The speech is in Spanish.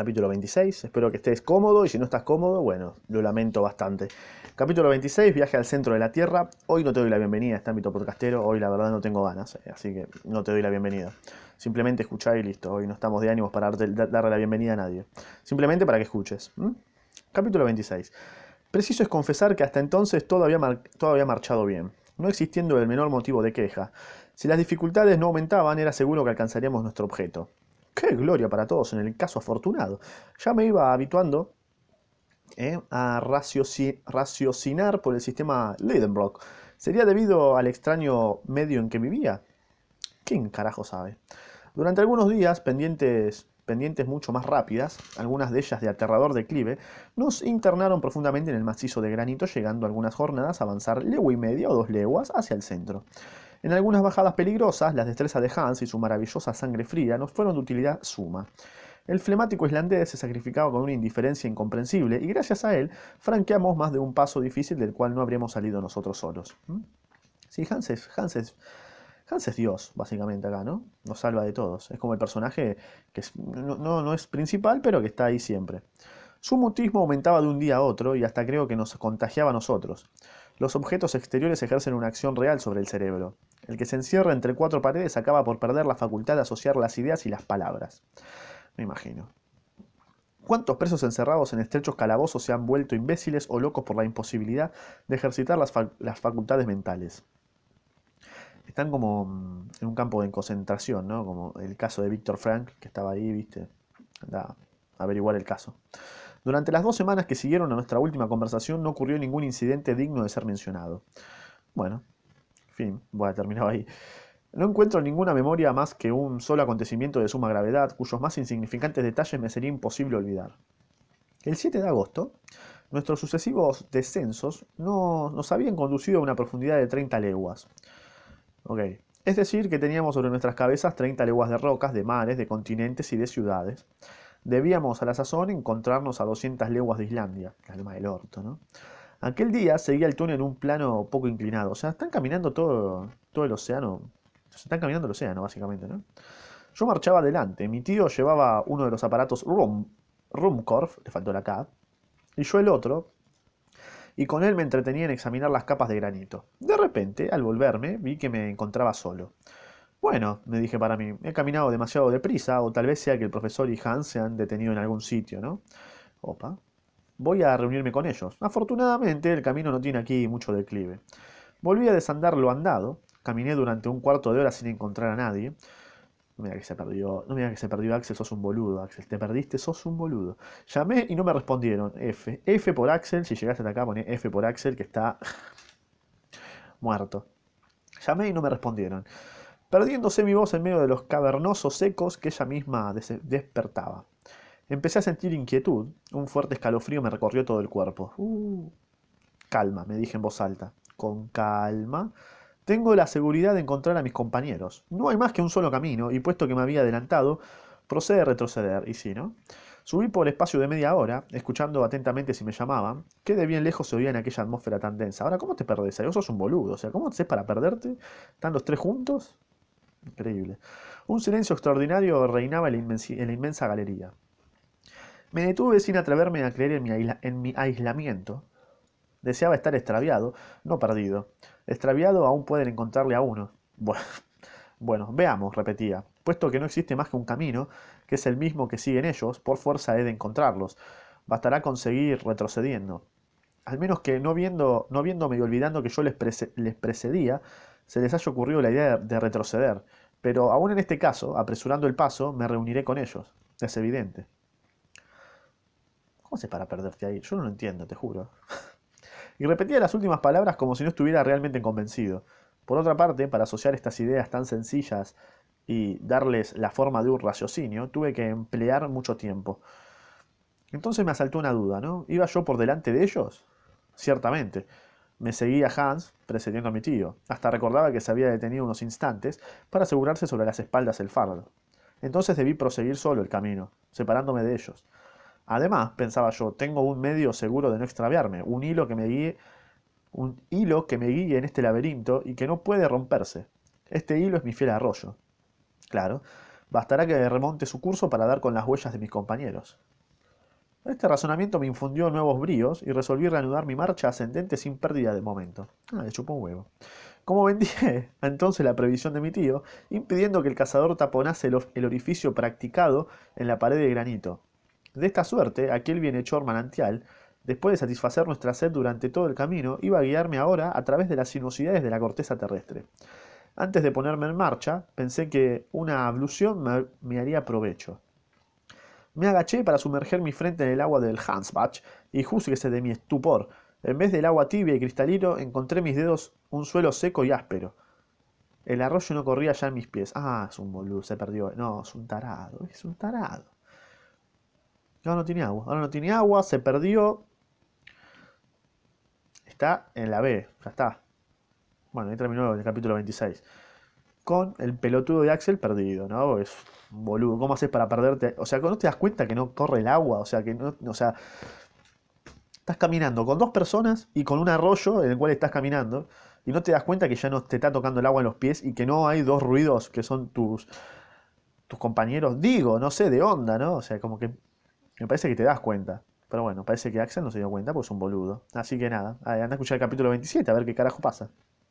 capítulo 26. Espero que estés cómodo y si no estás cómodo, bueno, lo lamento bastante. Capítulo 26, viaje al centro de la Tierra. Hoy no te doy la bienvenida a este ámbito podcastero, hoy la verdad no tengo ganas, eh, así que no te doy la bienvenida. Simplemente escuchá y listo, hoy no estamos de ánimos para darle la bienvenida a nadie. Simplemente para que escuches. Capítulo 26. Preciso es confesar que hasta entonces todo había, todo había marchado bien, no existiendo el menor motivo de queja. Si las dificultades no aumentaban, era seguro que alcanzaríamos nuestro objeto. ¡Qué gloria para todos en el caso afortunado! Ya me iba habituando ¿eh? a raciocinar por el sistema Leidenbrock. ¿Sería debido al extraño medio en que vivía? ¿Quién carajo sabe? Durante algunos días, pendientes, pendientes mucho más rápidas, algunas de ellas de aterrador declive, nos internaron profundamente en el macizo de granito, llegando algunas jornadas a avanzar legua y media o dos leguas hacia el centro. En algunas bajadas peligrosas, las destrezas de Hans y su maravillosa sangre fría nos fueron de utilidad suma. El flemático islandés se sacrificaba con una indiferencia incomprensible y gracias a él franqueamos más de un paso difícil del cual no habríamos salido nosotros solos. ¿Mm? Hans es, es, es Dios, básicamente acá, ¿no? Nos salva de todos. Es como el personaje que no, no es principal, pero que está ahí siempre. Su mutismo aumentaba de un día a otro y hasta creo que nos contagiaba a nosotros. Los objetos exteriores ejercen una acción real sobre el cerebro. El que se encierra entre cuatro paredes acaba por perder la facultad de asociar las ideas y las palabras. Me imagino. ¿Cuántos presos encerrados en estrechos calabozos se han vuelto imbéciles o locos por la imposibilidad de ejercitar las, facultades mentales? Están como mm, en un campo de concentración, ¿no? Como el caso de Víctor Frank, que estaba ahí, ¿viste? Anda a averiguar el caso. Durante las dos semanas que siguieron a nuestra última conversación no ocurrió ningún incidente digno de ser mencionado. Bueno, fin, voy a terminar ahí. No encuentro ninguna memoria más que un solo acontecimiento de suma gravedad, cuyos más insignificantes detalles me sería imposible olvidar. El 7 de agosto, nuestros sucesivos descensos no, nos habían conducido a una profundidad de 30 leguas. Es decir, que teníamos sobre nuestras cabezas 30 leguas de rocas, de mares, de continentes y de ciudades. Debíamos a la sazón encontrarnos a 200 leguas de Islandia, la alma del orto, ¿no? Aquel día seguía el túnel en un plano poco inclinado, o sea, están caminando todo, todo el océano se están caminando el océano, básicamente, ¿no? Yo marchaba adelante. Mi tío llevaba uno de los aparatos Rum, Rumkorf, le faltó la K, y yo el otro, y con él me entretenía en examinar las capas de granito. De repente, al volverme, vi que me encontraba solo. Bueno, me dije para mí, he caminado demasiado deprisa, o tal vez sea que el profesor y Hans se han detenido en algún sitio, ¿no? Opa. Voy a reunirme con ellos. Afortunadamente, el camino no tiene aquí mucho declive. Volví a desandar lo andado, Caminé durante un cuarto de hora sin encontrar a nadie. No me que se perdió, no que se perdió Axel, sos un boludo, Axel. Te perdiste, sos un boludo. Llamé y no me respondieron. F. F por Axel. Si llegaste hasta acá, pone F por Axel, que está muerto. Llamé y no me respondieron. Perdiéndose mi voz en medio de los cavernosos ecos que ella misma despertaba. Empecé a sentir inquietud. Un fuerte escalofrío me recorrió todo el cuerpo. Uh, calma, me dije en voz alta. Con calma. Tengo la seguridad de encontrar a mis compañeros. No hay más que un solo camino, y puesto que me había adelantado, procede a retroceder, y sí, ¿no? Subí por espacio de media hora, escuchando atentamente si me llamaban, que de bien lejos se oía en aquella atmósfera tan densa. Ahora, ¿cómo te perdés? Vos sos un boludo, o sea, ¿cómo haces para perderte? ¿Están los tres juntos? Increíble. Un silencio extraordinario reinaba en la, inmensa galería. Me detuve sin atreverme a creer en mi aislamiento. Deseaba estar extraviado, no perdido. Extraviado aún pueden encontrarle a uno. Bueno, veamos, repetía. Puesto que no existe más que un camino, que es el mismo que siguen ellos, por fuerza he de encontrarlos. Bastará conseguir retrocediendo. Al menos que no viendo, no viéndome y olvidando que yo les, les precedía, se les haya ocurrido la idea de retroceder. Pero aún en este caso, apresurando el paso, me reuniré con ellos. Es evidente. ¿Cómo haces para perderte ahí? Yo no lo entiendo, te juro y repetía las últimas palabras como si no estuviera realmente convencido. Por otra parte, para asociar estas ideas tan sencillas y darles la forma de un raciocinio, tuve que emplear mucho tiempo. Entonces me asaltó una duda, ¿no? ¿Iba yo por delante de ellos? Ciertamente. Me seguía Hans, precediendo a mi tío. Hasta recordaba que se había detenido unos instantes para asegurarse sobre las espaldas el fardo. Entonces debí proseguir solo el camino, separándome de ellos. Además, pensaba yo, tengo un medio seguro de no extraviarme, un hilo que me guíe, un hilo que me guíe en este laberinto y que no puede romperse. Este hilo es mi fiel arroyo. Claro, Bastará que remonte su curso para dar con las huellas de mis compañeros. Este razonamiento me infundió nuevos bríos y resolví reanudar mi marcha ascendente sin pérdida de momento. Ah, le chupó un huevo. Como vendí entonces la previsión de mi tío, impidiendo que el cazador taponase el orificio practicado en la pared de granito. De esta suerte, aquel bienhechor manantial, después de satisfacer nuestra sed durante todo el camino, iba a guiarme ahora a través de las sinuosidades de la corteza terrestre. Antes de ponerme en marcha, pensé que una ablución me, haría provecho. Me agaché para sumerger mi frente en el agua del Hansbach y júzguese de mi estupor. En vez del agua tibia y cristalino, encontré mis dedos un suelo seco y áspero. El arroyo no corría ya en mis pies. Ah, es un boludo, se perdió. No, es un tarado, es un tarado. Ahora no tiene agua, ahora no tiene agua, se perdió. Está en la B, ya está. Bueno, ahí terminó el capítulo 26 con el pelotudo de Axel perdido, ¿no? Es boludo, ¿cómo haces para perderte? O sea, ¿no te das cuenta que no corre el agua? O sea, que no, o sea, estás caminando con dos personas y con un arroyo en el cual estás caminando y no te das cuenta que ya no te está tocando el agua en los pies y que no hay dos ruidos que son tus tus compañeros, digo, no sé, de onda, ¿no? O sea, como que me parece que te das cuenta. Pero bueno, parece que Axel no se dio cuenta porque es un boludo. Así que nada, anda a escuchar el capítulo 27 a ver qué carajo pasa.